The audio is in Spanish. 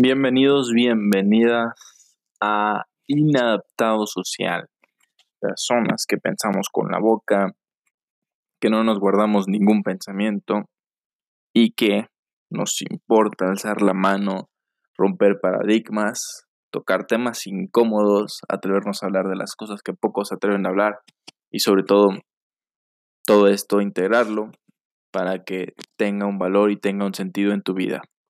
Bienvenidos, bienvenidas a Inadaptado Social. Personas que pensamos con la boca, que no nos guardamos ningún pensamiento y que nos importa alzar la mano, romper paradigmas, tocar temas incómodos, atrevernos a hablar de las cosas que pocos atreven a hablar y sobre todo todo esto integrarlo para que tenga un valor y tenga un sentido en tu vida.